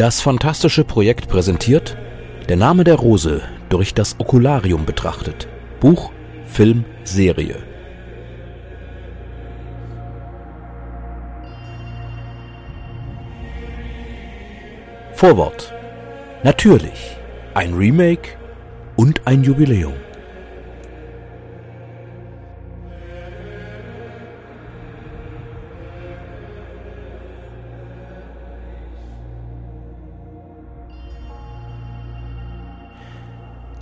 Das fantastische Projekt präsentiert Der Name der Rose durch das Okularium betrachtet. Buch, Film, Serie. Vorwort. Natürlich. Ein Remake und ein Jubiläum.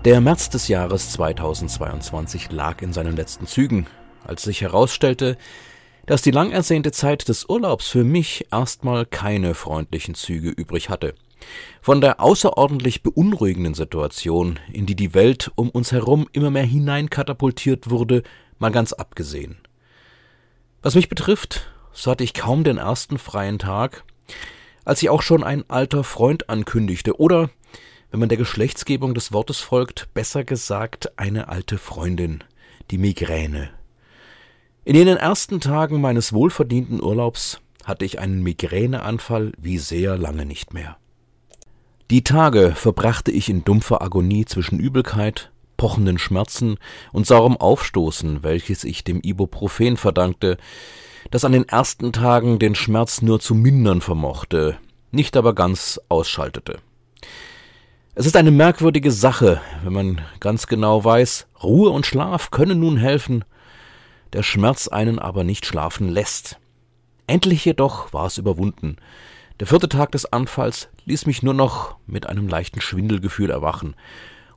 Der März des Jahres 2022 lag in seinen letzten Zügen, als sich herausstellte, dass die lang ersehnte Zeit des Urlaubs für mich erstmal keine freundlichen Züge übrig hatte. Von der außerordentlich beunruhigenden Situation, in die die Welt um uns herum immer mehr hineinkatapultiert wurde, mal ganz abgesehen. Was mich betrifft, so hatte ich kaum den ersten freien Tag, als sich auch schon ein alter Freund ankündigte oder wenn man der Geschlechtsgebung des Wortes folgt, besser gesagt eine alte Freundin, die Migräne. In jenen ersten Tagen meines wohlverdienten Urlaubs hatte ich einen Migräneanfall wie sehr lange nicht mehr. Die Tage verbrachte ich in dumpfer Agonie zwischen Übelkeit, pochenden Schmerzen und saurem Aufstoßen, welches ich dem Ibuprofen verdankte, das an den ersten Tagen den Schmerz nur zu mindern vermochte, nicht aber ganz ausschaltete. Es ist eine merkwürdige Sache, wenn man ganz genau weiß, Ruhe und Schlaf können nun helfen, der Schmerz einen aber nicht schlafen lässt. Endlich jedoch war es überwunden. Der vierte Tag des Anfalls ließ mich nur noch mit einem leichten Schwindelgefühl erwachen,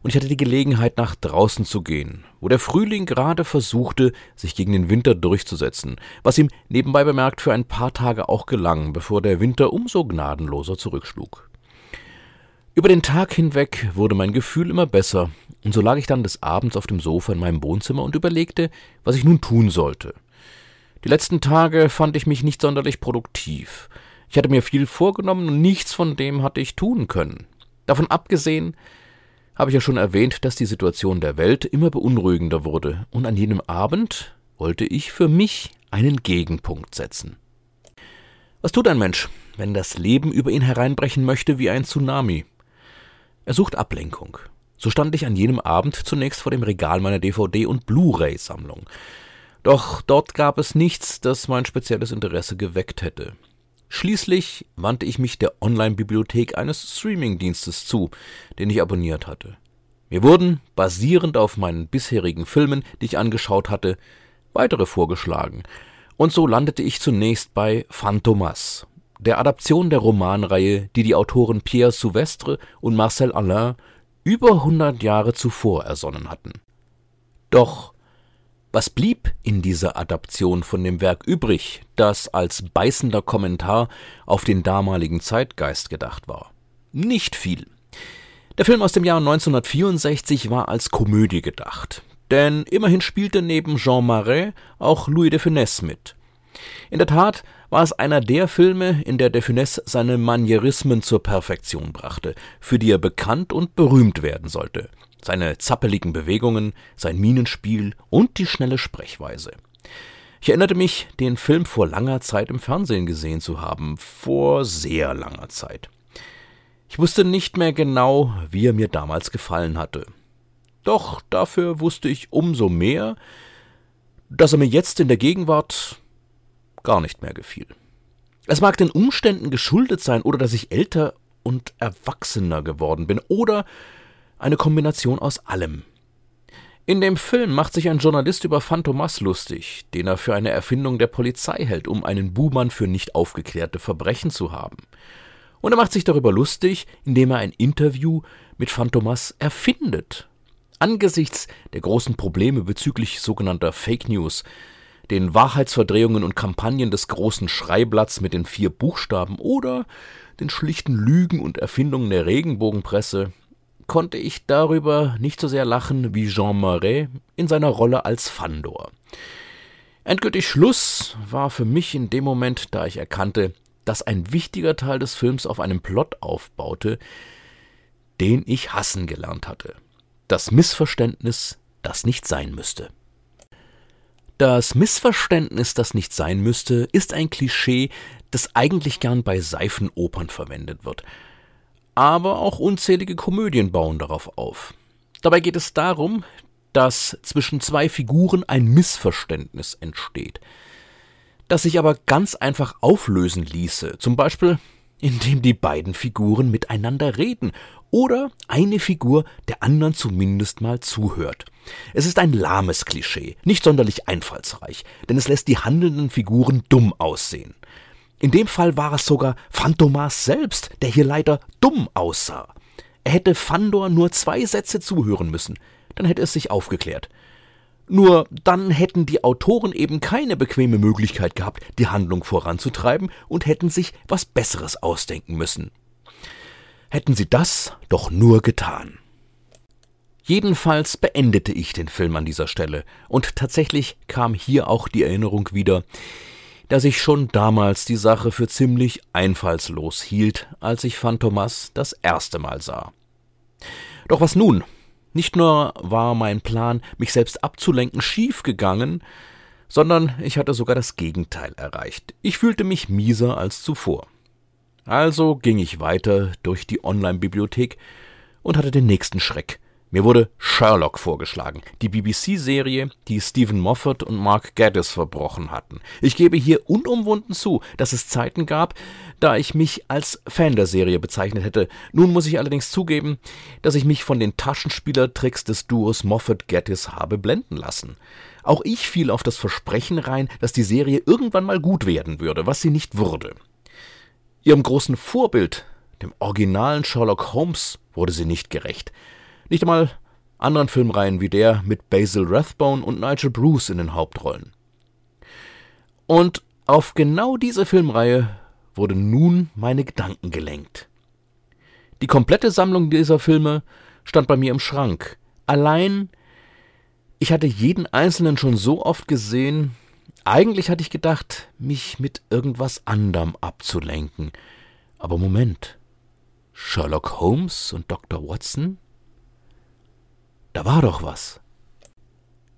und ich hatte die Gelegenheit, nach draußen zu gehen, wo der Frühling gerade versuchte, sich gegen den Winter durchzusetzen, was ihm nebenbei bemerkt für ein paar Tage auch gelang, bevor der Winter umso gnadenloser zurückschlug. Über den Tag hinweg wurde mein Gefühl immer besser, und so lag ich dann des Abends auf dem Sofa in meinem Wohnzimmer und überlegte, was ich nun tun sollte. Die letzten Tage fand ich mich nicht sonderlich produktiv. Ich hatte mir viel vorgenommen und nichts von dem hatte ich tun können. Davon abgesehen habe ich ja schon erwähnt, dass die Situation der Welt immer beunruhigender wurde, und an jenem Abend wollte ich für mich einen Gegenpunkt setzen. Was tut ein Mensch, wenn das Leben über ihn hereinbrechen möchte wie ein Tsunami? Er sucht Ablenkung. So stand ich an jenem Abend zunächst vor dem Regal meiner DVD- und Blu-ray-Sammlung. Doch dort gab es nichts, das mein spezielles Interesse geweckt hätte. Schließlich wandte ich mich der Online-Bibliothek eines Streaming-Dienstes zu, den ich abonniert hatte. Mir wurden, basierend auf meinen bisherigen Filmen, die ich angeschaut hatte, weitere vorgeschlagen, und so landete ich zunächst bei Phantomas, der Adaption der Romanreihe, die die Autoren Pierre Souvestre und Marcel Alain über hundert Jahre zuvor ersonnen hatten. Doch was blieb in dieser Adaption von dem Werk übrig, das als beißender Kommentar auf den damaligen Zeitgeist gedacht war? Nicht viel. Der Film aus dem Jahr 1964 war als Komödie gedacht, denn immerhin spielte neben Jean Marais auch Louis de Funès mit. In der Tat war es einer der Filme, in der de Funès seine Manierismen zur Perfektion brachte, für die er bekannt und berühmt werden sollte. Seine zappeligen Bewegungen, sein Minenspiel und die schnelle Sprechweise. Ich erinnerte mich, den Film vor langer Zeit im Fernsehen gesehen zu haben, vor sehr langer Zeit. Ich wusste nicht mehr genau, wie er mir damals gefallen hatte. Doch dafür wusste ich umso mehr, dass er mir jetzt in der Gegenwart gar nicht mehr gefiel. Es mag den Umständen geschuldet sein oder dass ich älter und erwachsener geworden bin oder eine Kombination aus allem. In dem Film macht sich ein Journalist über Phantomas lustig, den er für eine Erfindung der Polizei hält, um einen Buhmann für nicht aufgeklärte Verbrechen zu haben. Und er macht sich darüber lustig, indem er ein Interview mit Phantomas erfindet. Angesichts der großen Probleme bezüglich sogenannter Fake News den Wahrheitsverdrehungen und Kampagnen des großen Schreiblatts mit den vier Buchstaben oder den schlichten Lügen und Erfindungen der Regenbogenpresse, konnte ich darüber nicht so sehr lachen wie Jean Marais in seiner Rolle als Fandor. Endgültig Schluss war für mich in dem Moment, da ich erkannte, dass ein wichtiger Teil des Films auf einem Plot aufbaute, den ich hassen gelernt hatte. Das Missverständnis, das nicht sein müsste. Das Missverständnis, das nicht sein müsste, ist ein Klischee, das eigentlich gern bei Seifenopern verwendet wird. aber auch unzählige Komödien bauen darauf auf. Dabei geht es darum, dass zwischen zwei Figuren ein Missverständnis entsteht, das sich aber ganz einfach auflösen ließe, zum Beispiel indem die beiden Figuren miteinander reden oder eine Figur der anderen zumindest mal zuhört. Es ist ein lahmes Klischee, nicht sonderlich einfallsreich, denn es lässt die handelnden Figuren dumm aussehen. In dem Fall war es sogar Phantomas selbst, der hier leider dumm aussah. Er hätte Fandor nur zwei Sätze zuhören müssen, dann hätte es sich aufgeklärt. Nur dann hätten die Autoren eben keine bequeme Möglichkeit gehabt, die Handlung voranzutreiben und hätten sich was Besseres ausdenken müssen. Hätten sie das doch nur getan. Jedenfalls beendete ich den Film an dieser Stelle, und tatsächlich kam hier auch die Erinnerung wieder, dass ich schon damals die Sache für ziemlich einfallslos hielt, als ich Phantomas das erste Mal sah. Doch was nun? Nicht nur war mein Plan, mich selbst abzulenken, schief gegangen, sondern ich hatte sogar das Gegenteil erreicht. Ich fühlte mich mieser als zuvor. Also ging ich weiter durch die Online-Bibliothek und hatte den nächsten Schreck. Mir wurde Sherlock vorgeschlagen, die BBC-Serie, die Stephen Moffat und Mark Gaddis verbrochen hatten. Ich gebe hier unumwunden zu, dass es Zeiten gab, da ich mich als Fan der Serie bezeichnet hätte. Nun muss ich allerdings zugeben, dass ich mich von den Taschenspielertricks des Duos Moffat-Gaddis habe blenden lassen. Auch ich fiel auf das Versprechen rein, dass die Serie irgendwann mal gut werden würde, was sie nicht wurde. Ihrem großen Vorbild, dem originalen Sherlock Holmes, wurde sie nicht gerecht. Nicht einmal anderen Filmreihen wie der mit Basil Rathbone und Nigel Bruce in den Hauptrollen. Und auf genau diese Filmreihe wurden nun meine Gedanken gelenkt. Die komplette Sammlung dieser Filme stand bei mir im Schrank. Allein, ich hatte jeden einzelnen schon so oft gesehen, eigentlich hatte ich gedacht, mich mit irgendwas anderem abzulenken. Aber Moment. Sherlock Holmes und Dr. Watson? Da war doch was.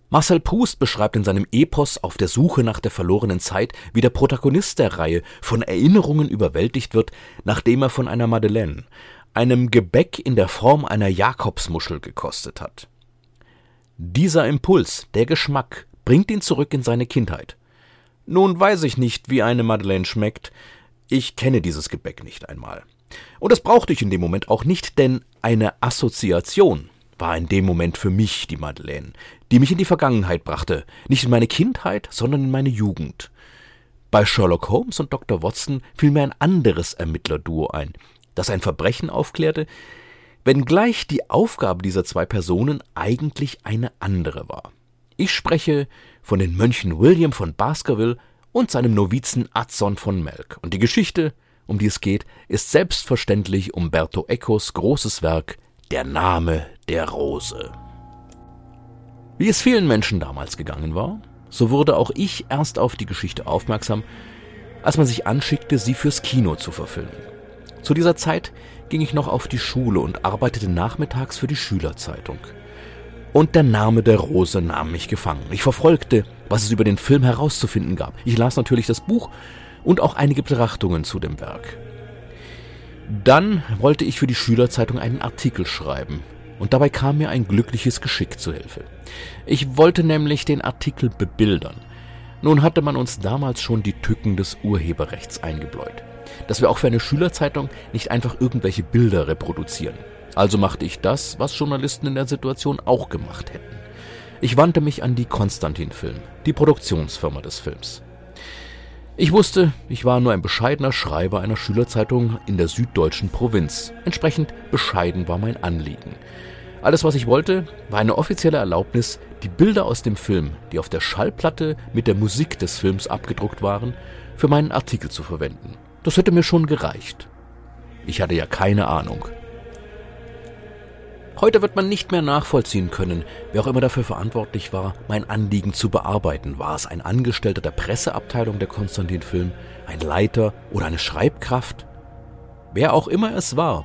Marcel Proust beschreibt in seinem Epos Auf der Suche nach der verlorenen Zeit, wie der Protagonist der Reihe von Erinnerungen überwältigt wird, nachdem er von einer Madeleine, einem Gebäck in der Form einer Jakobsmuschel gekostet hat. Dieser Impuls, der Geschmack, bringt ihn zurück in seine Kindheit. Nun weiß ich nicht, wie eine Madeleine schmeckt, ich kenne dieses Gebäck nicht einmal. Und das brauchte ich in dem Moment auch nicht, denn eine Assoziation war in dem Moment für mich die Madeleine, die mich in die Vergangenheit brachte, nicht in meine Kindheit, sondern in meine Jugend. Bei Sherlock Holmes und Dr. Watson fiel mir ein anderes Ermittlerduo ein, das ein Verbrechen aufklärte, wenngleich die Aufgabe dieser zwei Personen eigentlich eine andere war. Ich spreche von den Mönchen William von Baskerville und seinem Novizen Adson von Melk. Und die Geschichte, um die es geht, ist selbstverständlich Umberto Ecos großes Werk der Name der Rose. Wie es vielen Menschen damals gegangen war, so wurde auch ich erst auf die Geschichte aufmerksam, als man sich anschickte, sie fürs Kino zu verfilmen. Zu dieser Zeit ging ich noch auf die Schule und arbeitete nachmittags für die Schülerzeitung. Und der Name der Rose nahm mich gefangen. Ich verfolgte, was es über den Film herauszufinden gab. Ich las natürlich das Buch und auch einige Betrachtungen zu dem Werk. Dann wollte ich für die Schülerzeitung einen Artikel schreiben, und dabei kam mir ein glückliches Geschick zu Hilfe. Ich wollte nämlich den Artikel bebildern. Nun hatte man uns damals schon die Tücken des Urheberrechts eingebläut, dass wir auch für eine Schülerzeitung nicht einfach irgendwelche Bilder reproduzieren. Also machte ich das, was Journalisten in der Situation auch gemacht hätten. Ich wandte mich an die Konstantin Film, die Produktionsfirma des Films. Ich wusste, ich war nur ein bescheidener Schreiber einer Schülerzeitung in der süddeutschen Provinz. Entsprechend bescheiden war mein Anliegen. Alles, was ich wollte, war eine offizielle Erlaubnis, die Bilder aus dem Film, die auf der Schallplatte mit der Musik des Films abgedruckt waren, für meinen Artikel zu verwenden. Das hätte mir schon gereicht. Ich hatte ja keine Ahnung, Heute wird man nicht mehr nachvollziehen können, wer auch immer dafür verantwortlich war, mein Anliegen zu bearbeiten. War es ein Angestellter der Presseabteilung der Konstantin Film, ein Leiter oder eine Schreibkraft? Wer auch immer es war.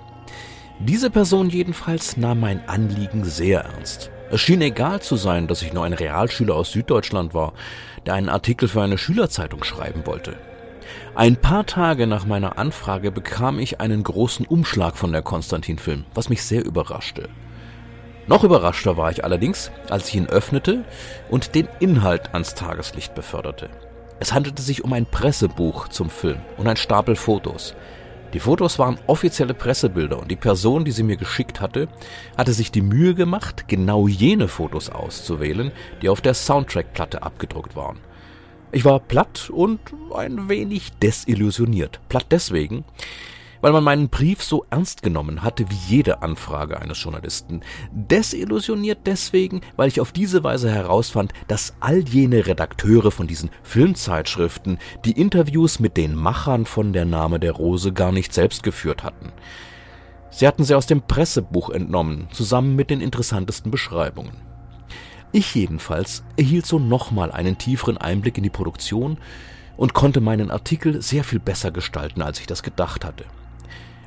Diese Person jedenfalls nahm mein Anliegen sehr ernst. Es schien egal zu sein, dass ich nur ein Realschüler aus Süddeutschland war, der einen Artikel für eine Schülerzeitung schreiben wollte. Ein paar Tage nach meiner Anfrage bekam ich einen großen Umschlag von der Konstantin-Film, was mich sehr überraschte. Noch überraschter war ich allerdings, als ich ihn öffnete und den Inhalt ans Tageslicht beförderte. Es handelte sich um ein Pressebuch zum Film und ein Stapel Fotos. Die Fotos waren offizielle Pressebilder und die Person, die sie mir geschickt hatte, hatte sich die Mühe gemacht, genau jene Fotos auszuwählen, die auf der Soundtrack-Platte abgedruckt waren. Ich war platt und ein wenig desillusioniert. Platt deswegen, weil man meinen Brief so ernst genommen hatte wie jede Anfrage eines Journalisten. Desillusioniert deswegen, weil ich auf diese Weise herausfand, dass all jene Redakteure von diesen Filmzeitschriften die Interviews mit den Machern von Der Name der Rose gar nicht selbst geführt hatten. Sie hatten sie aus dem Pressebuch entnommen, zusammen mit den interessantesten Beschreibungen. Ich jedenfalls erhielt so nochmal einen tieferen Einblick in die Produktion und konnte meinen Artikel sehr viel besser gestalten, als ich das gedacht hatte.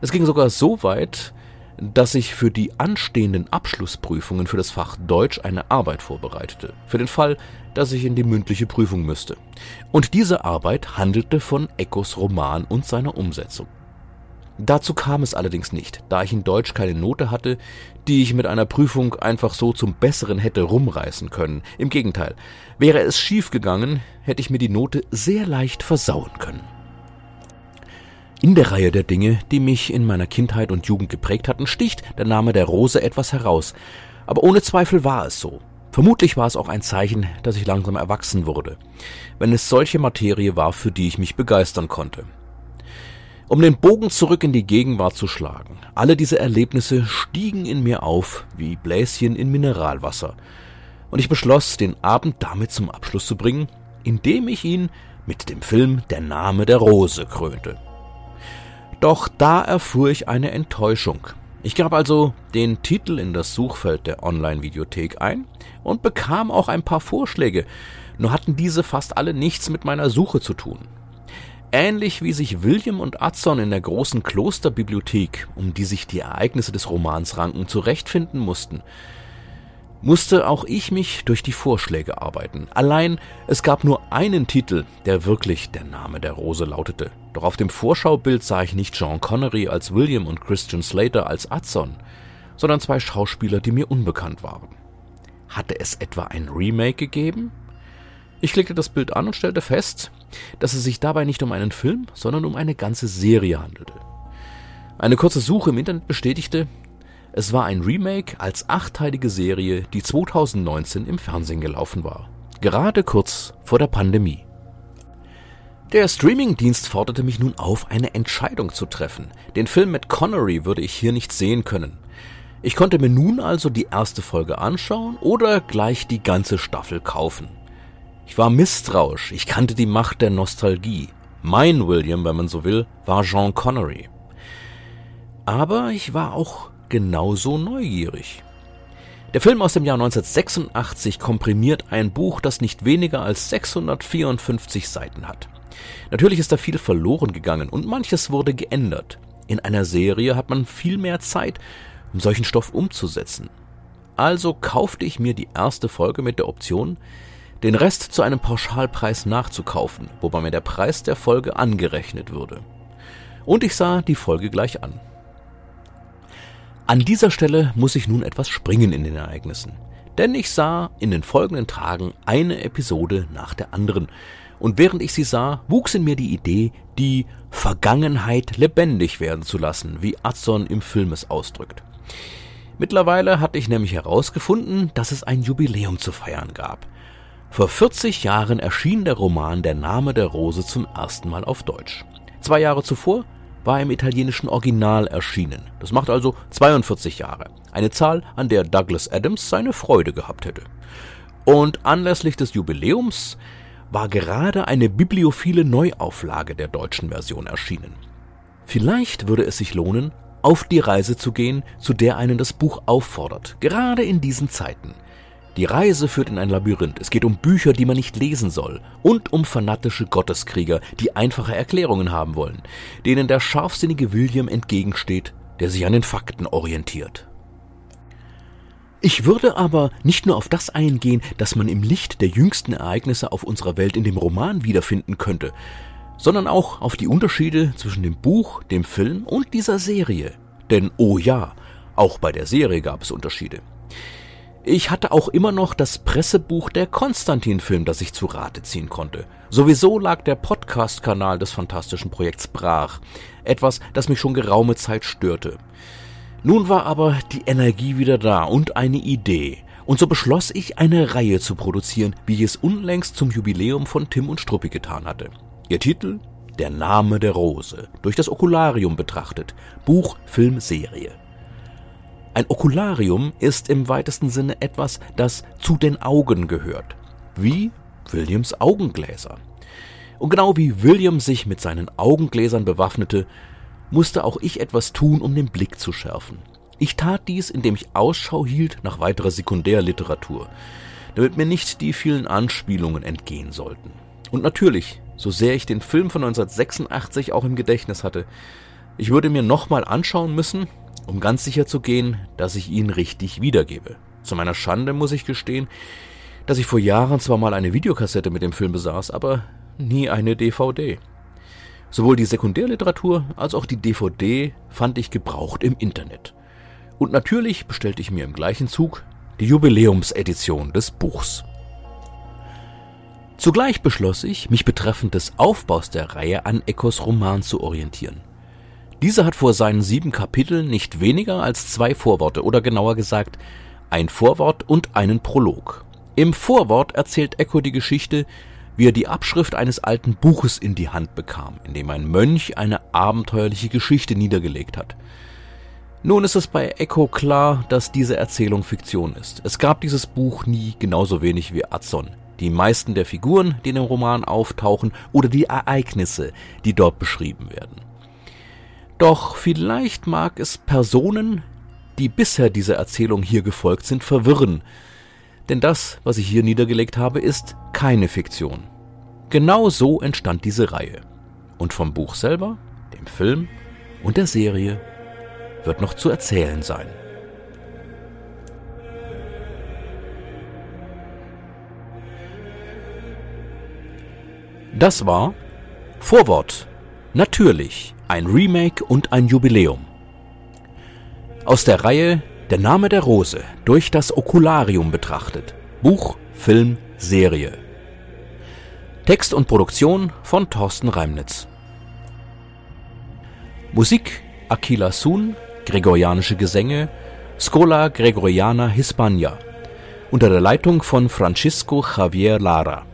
Es ging sogar so weit, dass ich für die anstehenden Abschlussprüfungen für das Fach Deutsch eine Arbeit vorbereitete, für den Fall, dass ich in die mündliche Prüfung müsste. Und diese Arbeit handelte von Echos Roman und seiner Umsetzung. Dazu kam es allerdings nicht, da ich in Deutsch keine Note hatte, die ich mit einer Prüfung einfach so zum Besseren hätte rumreißen können. Im Gegenteil, wäre es schief gegangen, hätte ich mir die Note sehr leicht versauen können. In der Reihe der Dinge, die mich in meiner Kindheit und Jugend geprägt hatten, sticht der Name der Rose etwas heraus. Aber ohne Zweifel war es so. Vermutlich war es auch ein Zeichen, dass ich langsam erwachsen wurde, wenn es solche Materie war, für die ich mich begeistern konnte. Um den Bogen zurück in die Gegenwart zu schlagen, alle diese Erlebnisse stiegen in mir auf wie Bläschen in Mineralwasser, und ich beschloss, den Abend damit zum Abschluss zu bringen, indem ich ihn mit dem Film Der Name der Rose krönte. Doch da erfuhr ich eine Enttäuschung. Ich gab also den Titel in das Suchfeld der Online-Videothek ein und bekam auch ein paar Vorschläge, nur hatten diese fast alle nichts mit meiner Suche zu tun. Ähnlich wie sich William und Adson in der großen Klosterbibliothek, um die sich die Ereignisse des Romans ranken, zurechtfinden mussten, musste auch ich mich durch die Vorschläge arbeiten. Allein es gab nur einen Titel, der wirklich der Name der Rose lautete. Doch auf dem Vorschaubild sah ich nicht Sean Connery als William und Christian Slater als Adson, sondern zwei Schauspieler, die mir unbekannt waren. Hatte es etwa ein Remake gegeben? Ich klickte das Bild an und stellte fest, dass es sich dabei nicht um einen Film, sondern um eine ganze Serie handelte. Eine kurze Suche im Internet bestätigte, es war ein Remake als achteilige Serie, die 2019 im Fernsehen gelaufen war. Gerade kurz vor der Pandemie. Der Streamingdienst forderte mich nun auf, eine Entscheidung zu treffen. Den Film mit Connery würde ich hier nicht sehen können. Ich konnte mir nun also die erste Folge anschauen oder gleich die ganze Staffel kaufen. Ich war misstrauisch, ich kannte die Macht der Nostalgie. Mein William, wenn man so will, war Jean Connery. Aber ich war auch genauso neugierig. Der Film aus dem Jahr 1986 komprimiert ein Buch, das nicht weniger als 654 Seiten hat. Natürlich ist da viel verloren gegangen und manches wurde geändert. In einer Serie hat man viel mehr Zeit, um solchen Stoff umzusetzen. Also kaufte ich mir die erste Folge mit der Option, den Rest zu einem Pauschalpreis nachzukaufen, wobei mir der Preis der Folge angerechnet würde. Und ich sah die Folge gleich an. An dieser Stelle muss ich nun etwas springen in den Ereignissen, denn ich sah in den folgenden Tagen eine Episode nach der anderen, und während ich sie sah, wuchs in mir die Idee, die Vergangenheit lebendig werden zu lassen, wie Adson im Film es ausdrückt. Mittlerweile hatte ich nämlich herausgefunden, dass es ein Jubiläum zu feiern gab. Vor 40 Jahren erschien der Roman Der Name der Rose zum ersten Mal auf Deutsch. Zwei Jahre zuvor war im italienischen Original erschienen. Das macht also 42 Jahre. Eine Zahl, an der Douglas Adams seine Freude gehabt hätte. Und anlässlich des Jubiläums war gerade eine bibliophile Neuauflage der deutschen Version erschienen. Vielleicht würde es sich lohnen, auf die Reise zu gehen, zu der einen das Buch auffordert, gerade in diesen Zeiten. Die Reise führt in ein Labyrinth. Es geht um Bücher, die man nicht lesen soll. Und um fanatische Gotteskrieger, die einfache Erklärungen haben wollen, denen der scharfsinnige William entgegensteht, der sich an den Fakten orientiert. Ich würde aber nicht nur auf das eingehen, das man im Licht der jüngsten Ereignisse auf unserer Welt in dem Roman wiederfinden könnte, sondern auch auf die Unterschiede zwischen dem Buch, dem Film und dieser Serie. Denn oh ja, auch bei der Serie gab es Unterschiede. Ich hatte auch immer noch das Pressebuch der Konstantin-Film, das ich zu Rate ziehen konnte. Sowieso lag der Podcast-Kanal des fantastischen Projekts brach. Etwas, das mich schon geraume Zeit störte. Nun war aber die Energie wieder da und eine Idee. Und so beschloss ich, eine Reihe zu produzieren, wie ich es unlängst zum Jubiläum von Tim und Struppi getan hatte. Ihr Titel? Der Name der Rose. Durch das Okularium betrachtet. Buch, Film, Serie. Ein Okularium ist im weitesten Sinne etwas, das zu den Augen gehört. Wie Williams Augengläser. Und genau wie William sich mit seinen Augengläsern bewaffnete, musste auch ich etwas tun, um den Blick zu schärfen. Ich tat dies, indem ich Ausschau hielt nach weiterer Sekundärliteratur, damit mir nicht die vielen Anspielungen entgehen sollten. Und natürlich, so sehr ich den Film von 1986 auch im Gedächtnis hatte, ich würde mir nochmal anschauen müssen, um ganz sicher zu gehen, dass ich ihn richtig wiedergebe. Zu meiner Schande muss ich gestehen, dass ich vor Jahren zwar mal eine Videokassette mit dem Film besaß, aber nie eine DVD. Sowohl die Sekundärliteratur als auch die DVD fand ich gebraucht im Internet. Und natürlich bestellte ich mir im gleichen Zug die Jubiläumsedition des Buchs. Zugleich beschloss ich, mich betreffend des Aufbaus der Reihe an Ecos Roman zu orientieren. Dieser hat vor seinen sieben Kapiteln nicht weniger als zwei Vorworte oder genauer gesagt ein Vorwort und einen Prolog. Im Vorwort erzählt Echo die Geschichte, wie er die Abschrift eines alten Buches in die Hand bekam, in dem ein Mönch eine abenteuerliche Geschichte niedergelegt hat. Nun ist es bei Echo klar, dass diese Erzählung Fiktion ist. Es gab dieses Buch nie genauso wenig wie Adson. Die meisten der Figuren, die in dem Roman auftauchen, oder die Ereignisse, die dort beschrieben werden. Doch vielleicht mag es Personen, die bisher dieser Erzählung hier gefolgt sind, verwirren. Denn das, was ich hier niedergelegt habe, ist keine Fiktion. Genau so entstand diese Reihe. Und vom Buch selber, dem Film und der Serie wird noch zu erzählen sein. Das war Vorwort. Natürlich ein Remake und ein Jubiläum. Aus der Reihe Der Name der Rose durch das Okularium betrachtet. Buch, Film, Serie. Text und Produktion von Thorsten Reimnitz. Musik Aquila Sun, Gregorianische Gesänge, Schola Gregoriana Hispania, unter der Leitung von Francisco Javier Lara.